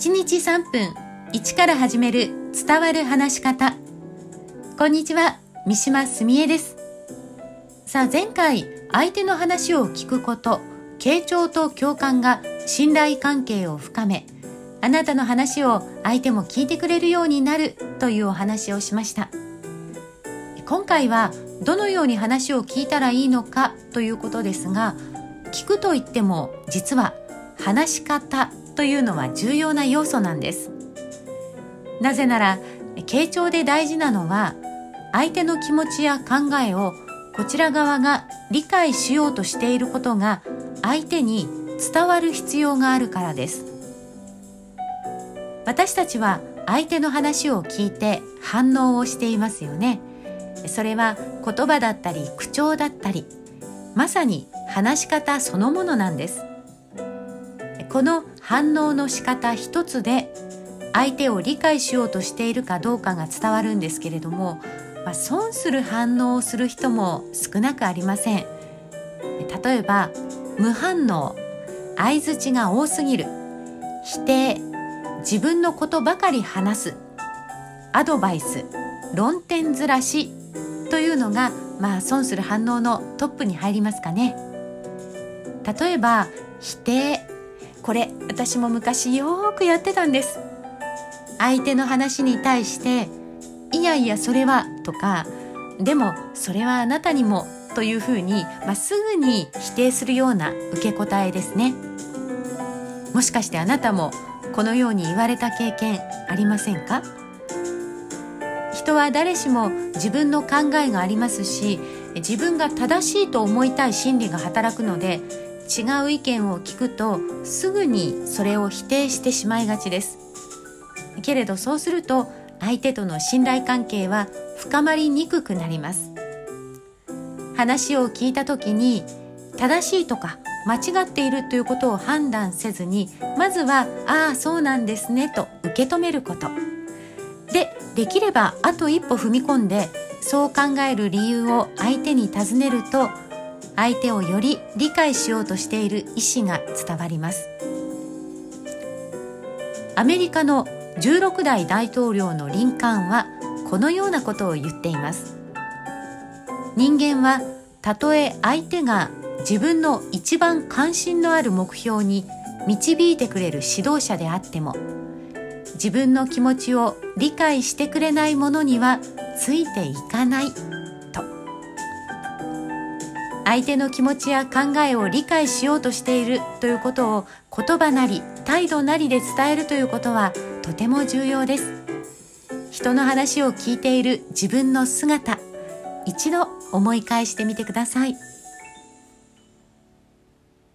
1日3分1から始める伝わる話し方。こんにちは三島澄江です。さあ前回相手の話を聞くこと傾聴と共感が信頼関係を深めあなたの話を相手も聞いてくれるようになるというお話をしました。今回はどのように話を聞いたらいいのかということですが聞くといっても実は話し方というのは重要な要素なんです。なぜなら傾聴で大事なのは相手の気持ちや考えをこちら側が理解しようとしていることが相手に伝わる必要があるからです。私たちは相手の話を聞いて反応をしていますよね。それは言葉だったり口調だったりまさに話し方そのものなんです。この反応の仕方一つで相手を理解しようとしているかどうかが伝わるんですけれども、まあ、損する反応をする人も少なくありません。例えば無反応相づちが多すぎる。否定自分のことばかり話す。アドバイス論点ずらし。というのがまあ損する反応のトップに入りますかね。例えば否定これ私も昔よくやってたんです。相手の話に対して「いやいやそれは」とか「でもそれはあなたにも」というふうに、まあ、すぐに否定するような受け答えですね。もしかしてあなたもこのように言われた経験ありませんか？人は誰しも自分の考えがありますし自分が正しいと思いたい心理が働くので違う意見を聞くとすぐにそれを否定してしまいがちです。けれどそうすると相手との信頼関係は深まりにくくなります。話を聞いた時に正しいとか間違っているということを判断せずにまずは「ああそうなんですね」と受け止めること。でできればあと一歩踏み込んでそう考える理由を相手に尋ねると相手をより理解しようとしている意思が伝わります。アメリカの16代大統領のリンカーンはこのようなことを言っています。人間はたとえ相手が自分の一番関心のある目標に導いてくれる指導者であっても自分の気持ちを理解してくれないものにはついていかない。相手の気持ちや考えを理解しようとしているということを言葉なり態度なりで伝えるということはとても重要です人の話を聞いている自分の姿一度思い返してみてください。